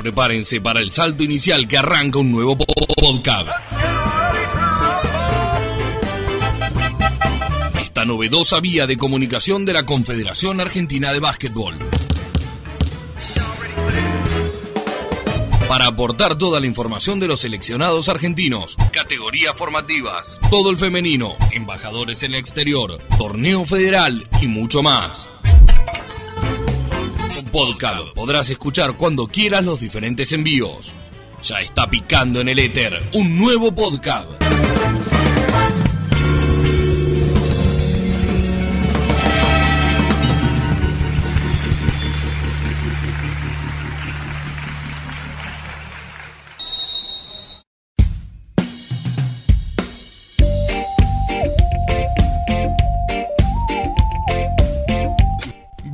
Prepárense para el salto inicial que arranca un nuevo podcast. Esta novedosa vía de comunicación de la Confederación Argentina de Básquetbol. Para aportar toda la información de los seleccionados argentinos, categorías formativas, todo el femenino, embajadores en el exterior, torneo federal y mucho más. Podcast. Podrás escuchar cuando quieras los diferentes envíos. Ya está picando en el éter un nuevo podcast.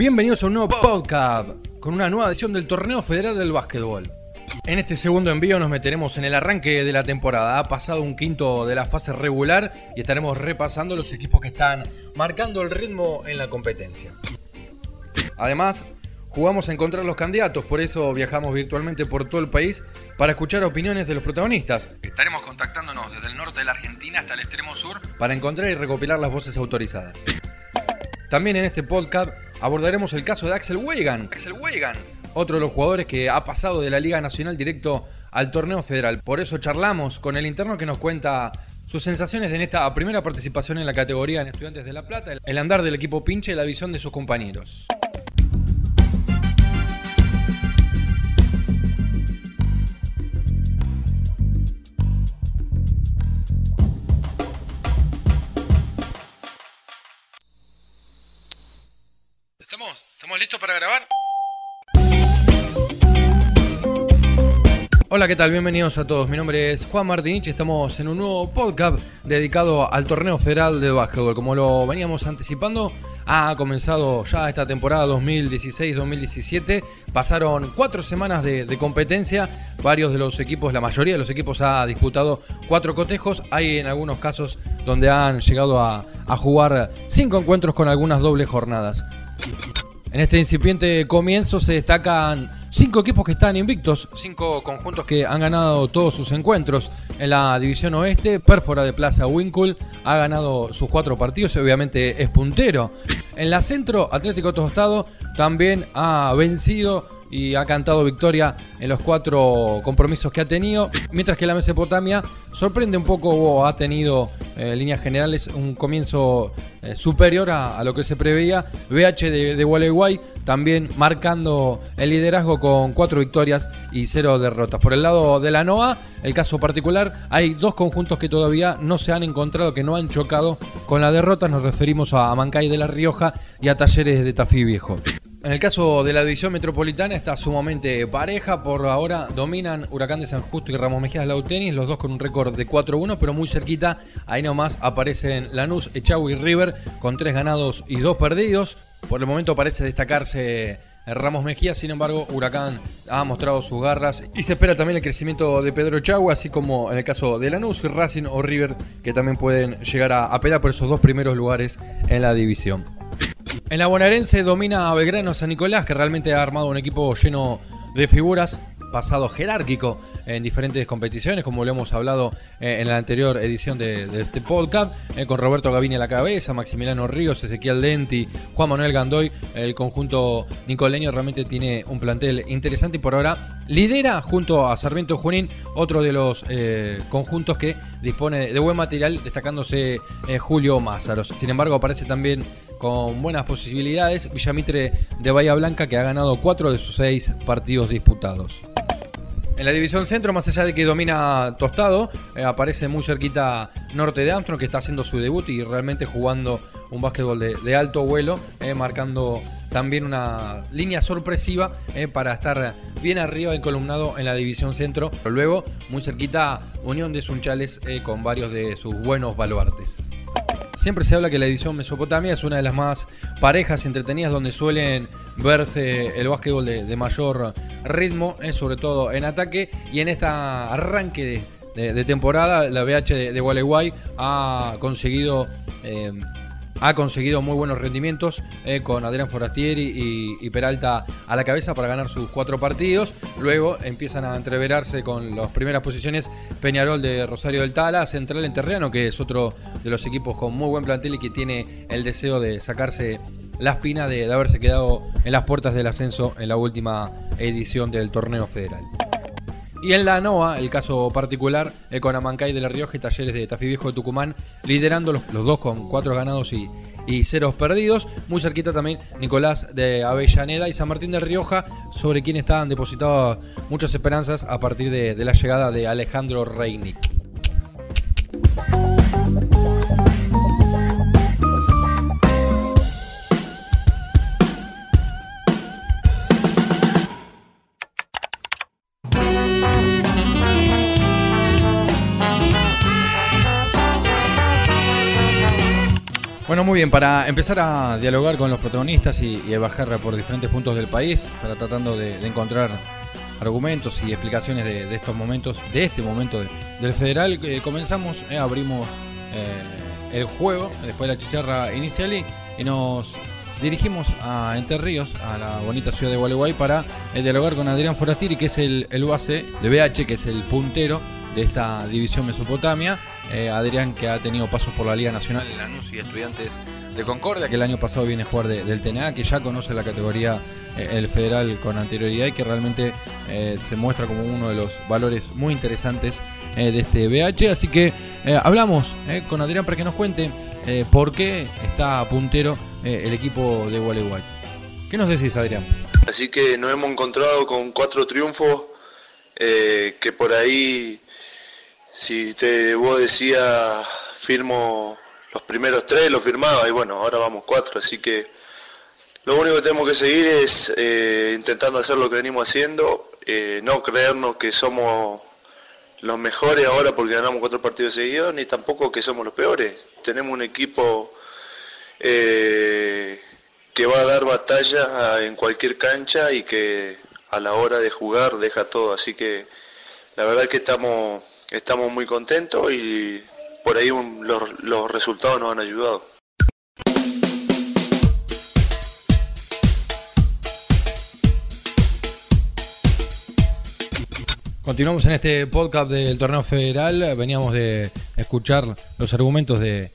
Bienvenidos a un nuevo podcast con una nueva edición del Torneo Federal del Básquetbol. En este segundo envío nos meteremos en el arranque de la temporada. Ha pasado un quinto de la fase regular y estaremos repasando los equipos que están marcando el ritmo en la competencia. Además, jugamos a encontrar los candidatos, por eso viajamos virtualmente por todo el país para escuchar opiniones de los protagonistas. Estaremos contactándonos desde el norte de la Argentina hasta el extremo sur para encontrar y recopilar las voces autorizadas. También en este podcast abordaremos el caso de Axel Weigand. Axel Weigand, otro de los jugadores que ha pasado de la Liga Nacional directo al torneo federal. Por eso charlamos con el interno que nos cuenta sus sensaciones en esta primera participación en la categoría en Estudiantes de La Plata, el andar del equipo pinche y la visión de sus compañeros. Listos para grabar? Hola, ¿qué tal? Bienvenidos a todos. Mi nombre es Juan Martinich. Estamos en un nuevo podcast dedicado al torneo federal de básquetbol. Como lo veníamos anticipando, ha comenzado ya esta temporada 2016-2017. Pasaron cuatro semanas de, competencia. Varios de los equipos, la mayoría de los equipos ha disputado cuatro cotejos. Hay en algunos casos donde han llegado a jugar cinco encuentros con algunas dobles jornadas. En este incipiente comienzo se destacan cinco equipos que están invictos, cinco conjuntos que han ganado todos sus encuentros. En la división oeste, Pérfora de Plaza Winkle ha ganado sus cuatro partidos y obviamente es puntero. En la centro, Atlético Tostado también ha vencido y ha cantado victoria en los cuatro compromisos que ha tenido, mientras que la Mesopotamia sorprende un poco o ha tenido en eh, líneas generales un comienzo eh, superior a, lo que se preveía. BH de, de Gualeguay también marcando el liderazgo con cuatro victorias y cero derrotas. Por el lado de la NOA, el caso particular, hay dos conjuntos que todavía no se han encontrado, que no han chocado con la derrota. Nos referimos a Mancay de la Rioja y a Talleres de Tafí Viejo. En el caso de la división metropolitana está sumamente pareja. Por ahora dominan Huracán de San Justo y Ramos Mejías Lautenis, los dos con un récord de 4-1, pero muy cerquita. Ahí nomás aparecen Lanús, Echagüe y River con tres ganados y dos perdidos. Por el momento parece destacarse Ramos Mejía, sin embargo, Huracán ha mostrado sus garras y se espera también el crecimiento de Pedro Echagüe, así como en el caso de Lanús, Racing o River, que también pueden llegar a, a pelear por esos dos primeros lugares en la división. En la bonaerense domina a Belgrano San Nicolás, que realmente ha armado un equipo lleno de figuras, pasado jerárquico en diferentes competiciones, como lo hemos hablado eh, en la anterior edición de, este podcast, eh, con Roberto Gavini a la cabeza, Maximiliano Ríos, Ezequiel Denti, Juan Manuel Gandoy, el conjunto nicoleño realmente tiene un plantel interesante y por ahora lidera junto a Sarmiento Junín otro de los eh, conjuntos que dispone de buen material, destacándose Julio Mázaros. Sin embargo, aparece también con buenas posibilidades Villamitre de Bahía Blanca que ha ganado cuatro de sus seis partidos disputados. En la división centro, más allá de que domina Tostado, eh, aparece muy cerquita Norte de Armstrong, que está haciendo su debut y realmente jugando un básquetbol de, alto vuelo, eh, marcando también una línea sorpresiva eh, para estar bien arriba encolumnado en la división centro. Pero luego, muy cerquita, Unión de Sunchales con varios de sus buenos baluartes. Siempre se habla que la división Mesopotamia es una de las más parejas entretenidas donde suelen verse el básquetbol de, mayor ritmo, eh, sobre todo en ataque. Y en este arranque de, temporada, la BH de, de Gualeguay ha conseguido eh, ha conseguido muy buenos rendimientos eh, con Adrián Forastieri y, Peralta a la cabeza para ganar sus cuatro partidos. Luego empiezan a entreverarse con las primeras posiciones Peñarol de Rosario del Tala, Central en Terreno, que es otro de los equipos con muy buen plantel y que tiene el deseo de sacarse la espina de, haberse quedado en las puertas del ascenso en la última edición del torneo federal. Y en la NOA, el caso particular, eh, con Amancay de la Rioja y Talleres de Tafí Viejo de Tucumán, liderando los, dos con cuatro ganados y, y ceros perdidos. Muy cerquita también Nicolás de Avellaneda y San Martín de Rioja, sobre quien estaban depositadas muchas esperanzas a partir de, de la llegada de Alejandro Reinick. Bueno, muy bien, para empezar a dialogar con los protagonistas y, a bajar por diferentes puntos del país, para tratando de, encontrar argumentos y explicaciones de, estos momentos, de este momento del federal, eh, comenzamos, eh, abrimos eh, el juego, después de la chicharra inicial y, nos dirigimos a Entre Ríos, a la bonita ciudad de Gualeguay, para dialogar con Adrián Forastiri, que es el, UAC de BH, que es el puntero de esta división Mesopotamia. Eh, Adrián que ha tenido pasos por la Liga Nacional en Lanús y Estudiantes de Concordia, que el año pasado viene a jugar del TNA, que ya conoce la categoría eh, el federal con anterioridad y que realmente eh, se muestra como uno de los valores muy interesantes de este BH. Así que hablamos con Adrián para que nos cuente por qué está puntero el equipo de Gualeguay. ¿Qué nos decís, Adrián? Así que nos hemos encontrado con cuatro triunfos que por ahí si te vos decías firmo los primeros tres, lo firmaba y bueno, ahora vamos cuatro, así que lo único que tenemos que seguir es eh, intentando hacer lo que venimos haciendo, eh, no creernos que somos los mejores ahora porque ganamos cuatro partidos seguidos, ni tampoco que somos los peores. Tenemos un equipo eh, que va a dar batalla en cualquier cancha y que a la hora de jugar deja todo, así que la verdad que estamos estamos muy contentos y por ahí los, resultados nos han ayudado. Continuamos en este podcast del torneo federal. Veníamos de escuchar los argumentos de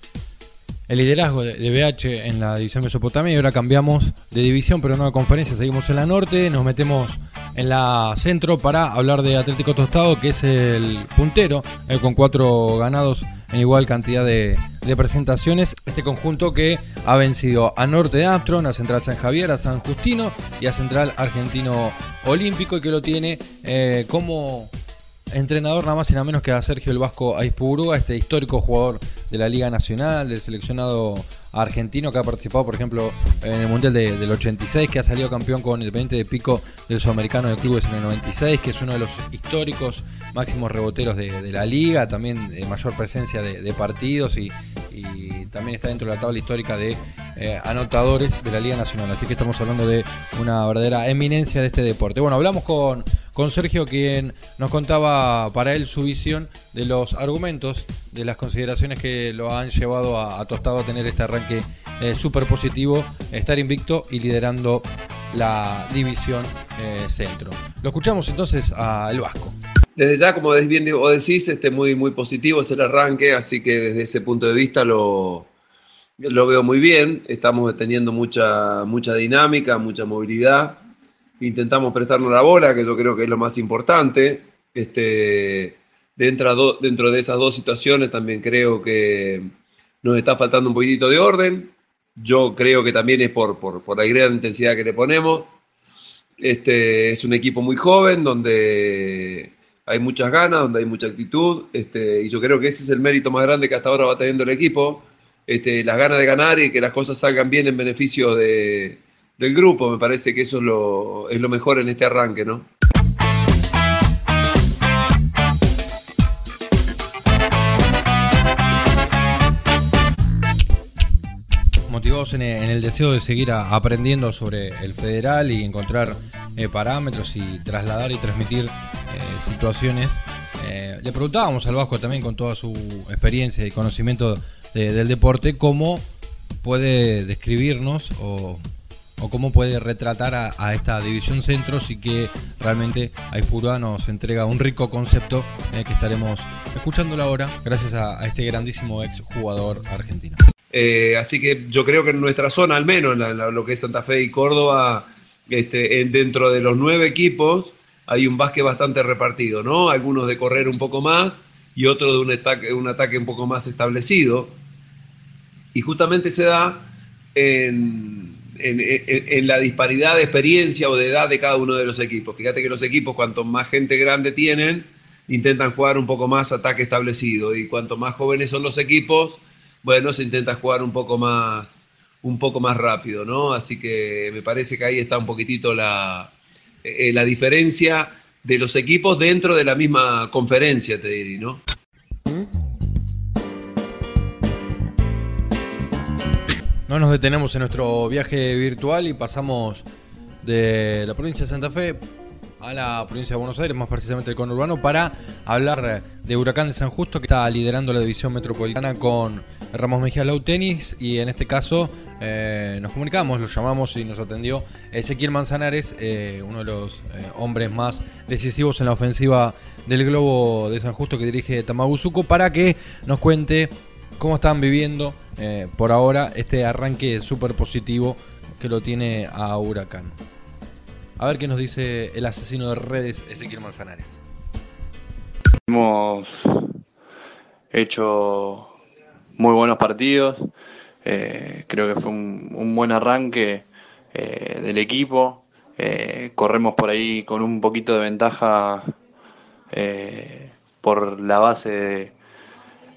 el liderazgo de, BH en la división Mesopotamia y ahora cambiamos de división, pero no de conferencia. Seguimos en la norte, nos metemos en la centro para hablar de Atlético Tostado, que es el puntero, eh, con cuatro ganados en igual cantidad de, presentaciones. Este conjunto que ha vencido a Norte de Armstrong, a Central San Javier, a San Justino y a Central Argentino Olímpico y que lo tiene eh, como entrenador nada más y nada menos que a Sergio el Vasco Aispurúa, este histórico jugador de la Liga Nacional, del seleccionado argentino que ha participado, por ejemplo, en el Mundial del 86, que ha salido campeón con Independiente de Pico del Sudamericano de Clubes en el 96, que es uno de los históricos máximos reboteros de, la liga, también de mayor presencia de, partidos y, también está dentro de la tabla histórica de eh, anotadores de la Liga Nacional. Así que estamos hablando de una verdadera eminencia de este deporte. Bueno, hablamos con, con Sergio, quien nos contaba para él su visión de los argumentos, de las consideraciones que lo han llevado a, Tostado a tener este arranque eh, súper positivo, estar invicto y liderando la división eh, centro. Lo escuchamos entonces a El Vasco. Desde ya, como bien decís, este, muy, muy positivo es el arranque, así que desde ese punto de vista lo, lo veo muy bien. Estamos teniendo mucha, mucha dinámica, mucha movilidad. Intentamos prestarnos la bola, que yo creo que es lo más importante. Este, dentro, dentro de esas dos situaciones también creo que nos está faltando un poquitito de orden. Yo creo que también es por, por, por la gran intensidad que le ponemos. Este, es un equipo muy joven donde hay muchas ganas, donde hay mucha actitud, este, y yo creo que ese es el mérito más grande que hasta ahora va teniendo el equipo, este, las ganas de ganar y que las cosas salgan bien en beneficio de, del grupo, me parece que eso es lo, mejor en este arranque, ¿no? motivados en el, deseo de seguir aprendiendo sobre el federal y encontrar eh, parámetros y trasladar y transmitir eh, situaciones. Eh, le preguntábamos al Vasco también con toda su experiencia y conocimiento del deporte cómo puede describirnos o, cómo puede retratar a, esta división centros y que realmente Aispurua nos entrega un rico concepto que estaremos escuchándolo ahora gracias a, este grandísimo ex jugador argentino. Eh, así que yo creo que en nuestra zona, al menos en lo que es Santa Fe y Córdoba, este, dentro de los nueve equipos hay un básquet bastante repartido, ¿no? Algunos de correr un poco más y otros de un ataque, un ataque un poco más establecido. Y justamente se da en, en, la disparidad de experiencia o de edad de cada uno de los equipos. Fíjate que los equipos, cuanto más gente grande tienen, intentan jugar un poco más ataque establecido. Y cuanto más jóvenes son los equipos, bueno, se intenta jugar un poco más, un poco más rápido, ¿no? Así que me parece que ahí está un poquitito la, eh, la diferencia de los equipos dentro de la misma conferencia, te diría, ¿no? No nos detenemos en nuestro viaje virtual y pasamos de la provincia de Santa Fe a la provincia de Buenos Aires, más precisamente el conurbano, para hablar de Huracán de San Justo, que está liderando la división metropolitana con Ramos Mejía Low Tenis y en este caso eh, nos comunicamos, lo llamamos y nos atendió Ezequiel Manzanares, eh, uno de los eh, hombres más decisivos en la ofensiva del Globo de San Justo que dirige Tamaguzuco, para que nos cuente cómo están viviendo por ahora este arranque súper positivo que lo tiene a Huracán. A ver qué nos dice el asesino de redes Ezequiel Manzanares. Hemos hecho muy buenos partidos. Eh, creo que fue un, buen arranque eh, del equipo. Eh, corremos por ahí con un poquito de ventaja por la base de,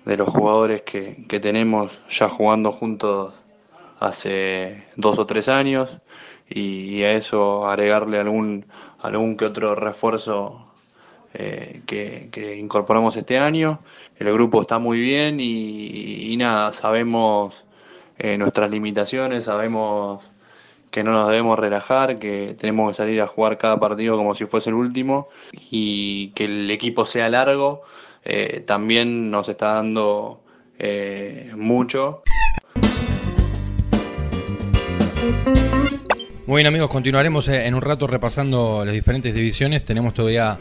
los jugadores que, tenemos ya jugando juntos hace dos o tres años y, a eso agregarle algún, algún que otro refuerzo que, incorporamos este año. El grupo está muy bien y nada, sabemos eh, nuestras limitaciones, sabemos que no nos debemos relajar, que tenemos que salir a jugar cada partido como si fuese el último y que el equipo sea largo eh, también nos está dando eh, mucho. Muy bien amigos, continuaremos en un rato repasando las diferentes divisiones. Tenemos todavía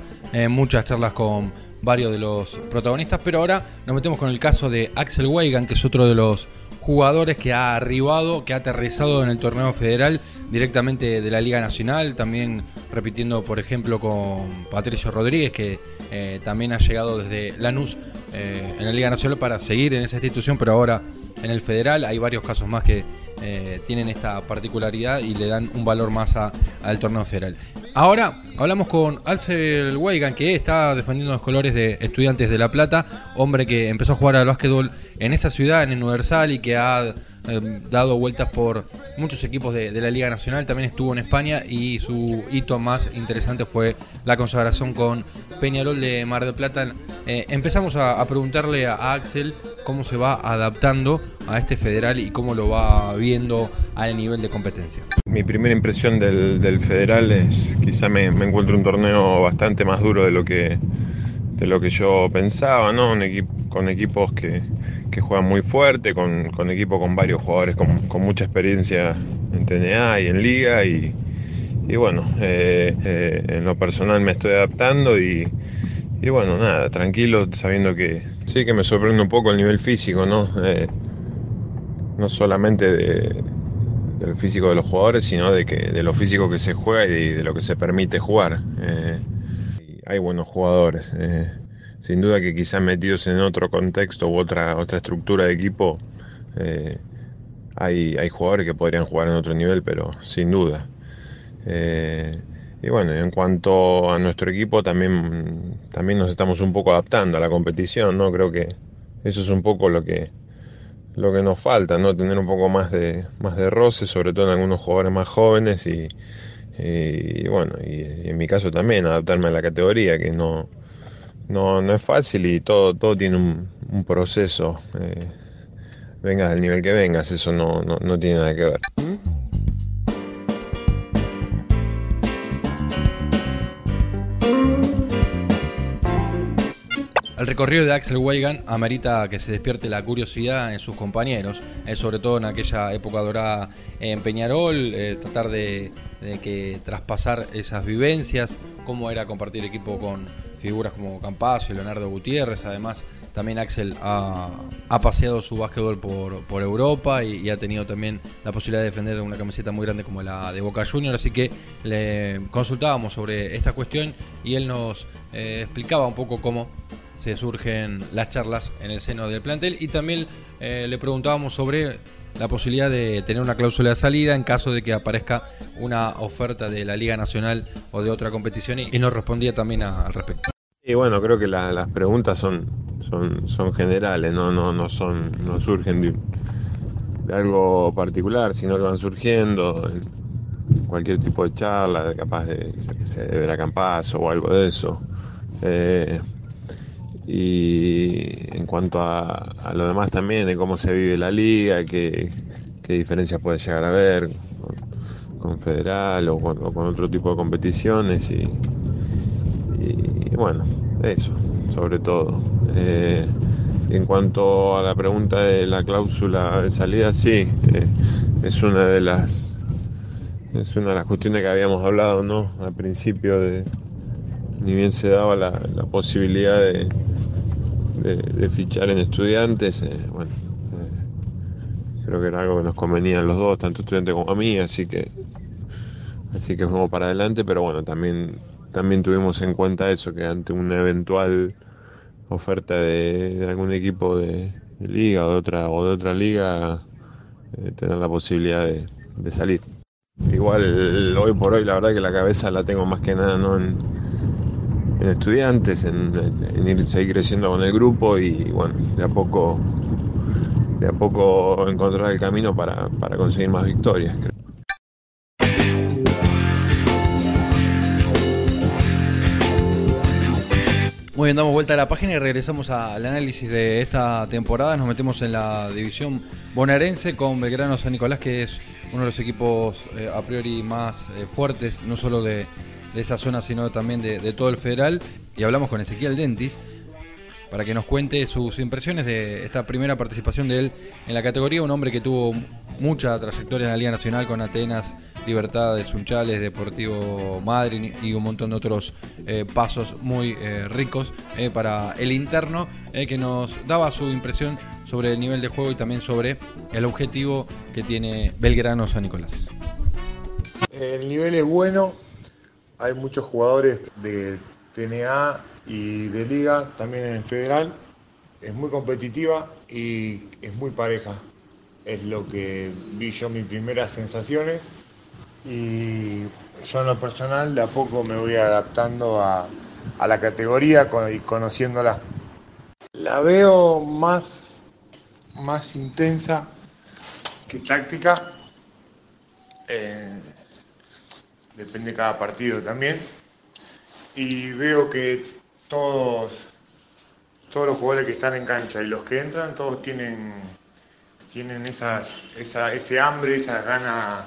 muchas charlas con varios de los protagonistas, pero ahora nos metemos con el caso de Axel Weigan, que es otro de los jugadores que ha arribado, que ha aterrizado en el torneo federal directamente de la Liga Nacional, también repitiendo por ejemplo con Patricio Rodríguez, que eh, también ha llegado desde Lanús eh, en la Liga Nacional para seguir en esa institución, pero ahora en el federal. Hay varios casos más que eh, tienen esta particularidad y le dan un valor más al torneo federal. Ahora hablamos con Alcel Weigan, que está defendiendo los colores de Estudiantes de La Plata, hombre que empezó a jugar al básquetbol en esa ciudad, en Universal, y que ha Em, dado vueltas por muchos equipos de, la Liga Nacional, también estuvo en España y su hito más interesante fue la consagración con Peñarol de Mar del Plata. Eh, empezamos a, preguntarle a Axel cómo se va adaptando a este federal y cómo lo va viendo al nivel de competencia. Mi primera impresión del, federal es quizá me, encuentro un torneo bastante más duro de lo que, de lo que yo pensaba, ¿no? con equipos que, que juegan muy fuerte, con, con equipo con varios jugadores con, mucha experiencia en TNA y en liga y, bueno, eh, eh, en lo personal me estoy adaptando y, bueno, nada, tranquilo, sabiendo que sí que me sorprende un poco el nivel físico, ¿no? Eh, no solamente del físico de los jugadores, sino de, que, de lo físico que se juega y de, lo que se permite jugar. hay buenos jugadores sin duda que quizás metidos en otro contexto u otra, otra estructura de equipo, eh, hay, hay, jugadores que podrían jugar en otro nivel, pero sin duda. Eh, y bueno, en cuanto a nuestro equipo, también, también nos estamos un poco adaptando a la competición, ¿no? Creo que eso es un poco lo que, lo que nos falta, ¿no? Tener un poco más de, más de roce, sobre todo en algunos jugadores más jóvenes y, bueno, y en mi caso también adaptarme a la categoría, que no, no, no es fácil y todo, todo tiene un, proceso. Eh, vengas del nivel que vengas, eso no, no, tiene nada que ver. El recorrido de Axel Weigand amerita que se despierte la curiosidad en sus compañeros, eh, sobre todo en aquella época dorada en Peñarol, eh, tratar de, que traspasar esas vivencias, cómo era compartir equipo con figuras como Campazo y Leonardo Gutiérrez, además también Axel ha, paseado su básquetbol por, Europa y, ha tenido también la posibilidad de defender una camiseta muy grande como la de Boca Junior, así que le consultábamos sobre esta cuestión y él nos eh, explicaba un poco cómo se surgen las charlas en el seno del plantel y también eh, le preguntábamos sobre la posibilidad de tener una cláusula de salida en caso de que aparezca una oferta de la Liga Nacional o de otra competición y, nos respondía también al respecto. Y bueno, creo que las preguntas son, son, son generales, no, no, no, son, no surgen de, algo particular, sino que van surgiendo en cualquier tipo de charla, capaz de, de ver a Campazo o algo de eso. Eh, y en cuanto a, lo demás también, de cómo se vive la liga, qué, qué diferencias puede llegar a haber con, Federal o con, otro tipo de competiciones y, bueno, eso, sobre todo. Eh, en cuanto a la pregunta de la cláusula de salida, sí, eh, es una de las es una de las cuestiones que habíamos hablado, ¿no? Al principio de ni bien se daba la posibilidad de, de, fichar en estudiantes, eh, bueno, eh, creo que era algo que nos convenía a los dos, tanto estudiantes como a mí, así que así que fuimos para adelante, pero bueno, también también tuvimos en cuenta eso, que ante una eventual oferta de, algún equipo de, liga o de otra o de otra liga, eh, tener la posibilidad de, de, salir. Igual hoy por hoy la verdad que la cabeza la tengo más que nada no en, en estudiantes, en, ir, seguir creciendo con el grupo y bueno, de a poco, de a poco encontrar el camino para, conseguir más victorias. Muy bien, damos vuelta a la página y regresamos al análisis de esta temporada. Nos metemos en la división bonaerense con Belgrano San Nicolás, que es uno de los equipos eh, a priori más eh, fuertes, no solo de, de esa zona, sino también de, todo el federal. Y hablamos con Ezequiel Dentis para que nos cuente sus impresiones de esta primera participación de él en la categoría. Un hombre que tuvo mucha trayectoria en la Liga Nacional con Atenas, Libertad de Sunchales, Deportivo Madrid y un montón de otros eh, pasos muy eh, ricos eh, para el interno, que nos daba su impresión sobre el nivel de juego y también sobre el objetivo que tiene Belgrano San Nicolás. El nivel es bueno, hay muchos jugadores de TNA y de liga, también en el federal. Es muy competitiva y es muy pareja. Es lo que vi yo mis primeras sensaciones. Y yo en lo personal de a poco me voy adaptando a, la categoría y conociéndola. La veo más, más intensa que táctica. Eh, depende de cada partido también. Y veo que todos, todos los jugadores que están en cancha y los que entran, todos tienen, tienen esas, esa, ese hambre, esas ganas,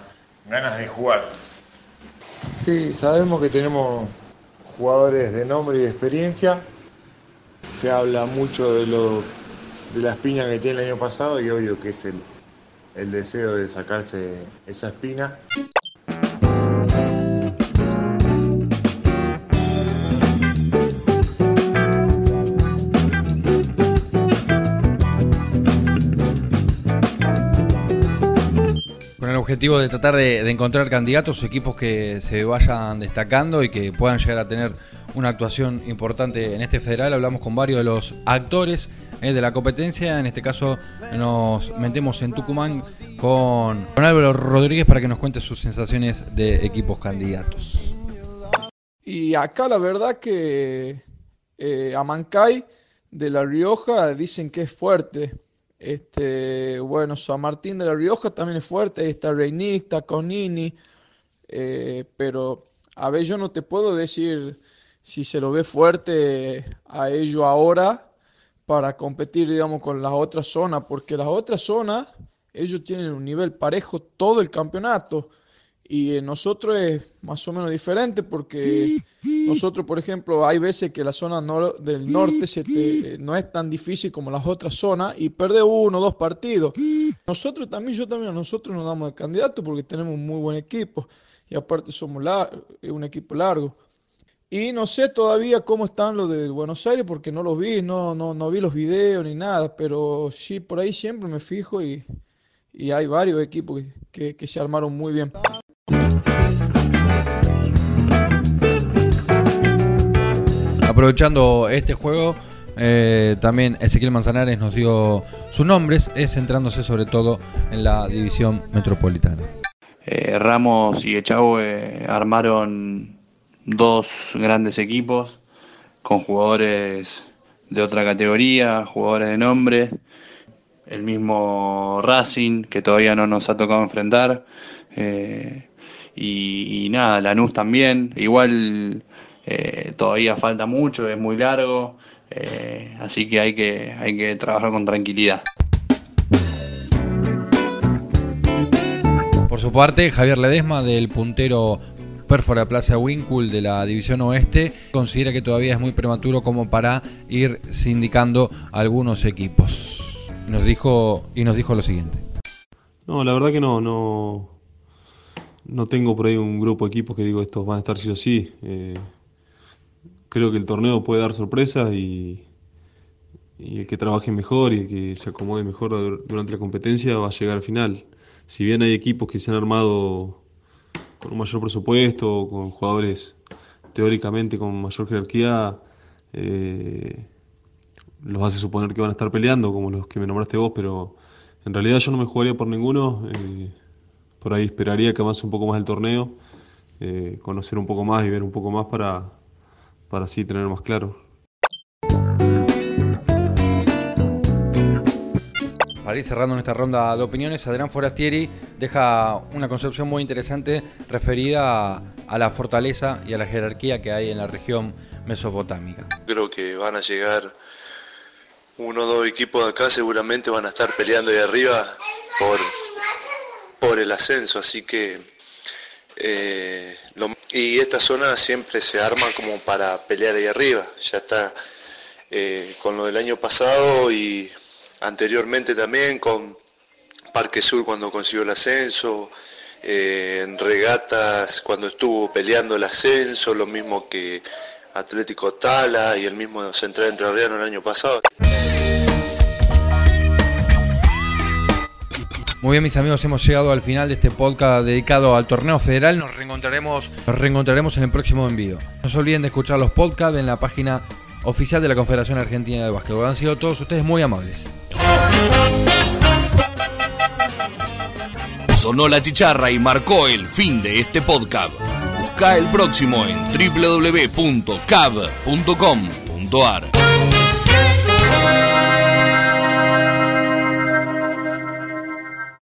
ganas de jugar. Sí, sabemos que tenemos jugadores de nombre y de experiencia. Se habla mucho de, lo, de la espina que tiene el año pasado y obvio que es el, el deseo de sacarse esa espina. Objetivo de tratar de, encontrar candidatos, equipos que se vayan destacando y que puedan llegar a tener una actuación importante en este federal. Hablamos con varios de los actores eh, de la competencia. En este caso nos metemos en Tucumán con, con Álvaro Rodríguez para que nos cuente sus sensaciones de equipos candidatos. Y acá la verdad que eh, Amancay de La Rioja dicen que es fuerte. Este, bueno, San Martín de la Rioja también es fuerte, ahí está Reinic, está Conini, eh, pero a ver, yo no te puedo decir si se lo ve fuerte a ellos ahora para competir, digamos, con las otras zonas, porque las otras zonas, ellos tienen un nivel parejo todo el campeonato. Y en nosotros es más o menos diferente porque nosotros, por ejemplo, hay veces que la zona del norte se no es tan difícil como las otras zonas y pierde uno o dos partidos. Nosotros también, yo también, nosotros nos damos de candidato porque tenemos un muy buen equipo y aparte somos un equipo largo. Y no sé todavía cómo están los de Buenos Aires porque no los vi, no, no, no vi los videos ni nada, pero sí, por ahí siempre me fijo y, y hay varios equipos que, que se armaron muy bien. Aprovechando este juego, eh, también Ezequiel Manzanares nos dio sus nombres, es centrándose sobre todo en la división metropolitana. Eh, Ramos y Echagüe armaron dos grandes equipos con jugadores de otra categoría, jugadores de nombre, el mismo Racing que todavía no nos ha tocado enfrentar. Eh, y, nada, Lanús también. Igual eh, todavía falta mucho, es muy largo, eh, así que hay, que hay que trabajar con tranquilidad. Por su parte, Javier Ledesma, del puntero Pérfora Plaza Winkle de la División Oeste, considera que todavía es muy prematuro como para ir sindicando algunos equipos. Nos dijo, y nos dijo lo siguiente. No, la verdad que no, no, no tengo por ahí un grupo de equipos que digo estos van a estar sí o sí. Eh, creo que el torneo puede dar sorpresas y, el que trabaje mejor y el que se acomode mejor durante la competencia va a llegar al final. Si bien hay equipos que se han armado con un mayor presupuesto, con jugadores teóricamente con mayor jerarquía, eh, los hace suponer que van a estar peleando, como los que me nombraste vos, pero en realidad yo no me jugaría por ninguno. Eh, por ahí esperaría que avance un poco más el torneo, eh, conocer un poco más y ver un poco más para, para así tener más claro. Para ir cerrando nuestra ronda de opiniones, Adrián Forastieri deja una concepción muy interesante referida a, la fortaleza y a la jerarquía que hay en la región mesopotámica. Creo que van a llegar uno o dos equipos de acá, seguramente van a estar peleando ahí arriba por por el ascenso, así que eh, y esta zona siempre se arma como para pelear ahí arriba, ya está eh, con lo del año pasado y anteriormente también con Parque Sur cuando consiguió el ascenso, eh, en regatas cuando estuvo peleando el ascenso, lo mismo que Atlético Tala y el mismo Central Entrerriano el año pasado. Muy bien, mis amigos, hemos llegado al final de este podcast dedicado al torneo federal. Nos reencontraremos, nos reencontraremos en el próximo envío. No se olviden de escuchar los podcasts en la página oficial de la Confederación Argentina de Básquetbol. Han sido todos ustedes muy amables. Sonó la chicharra y marcó el fin de este podcast. Busca el próximo en www.cab.com.ar.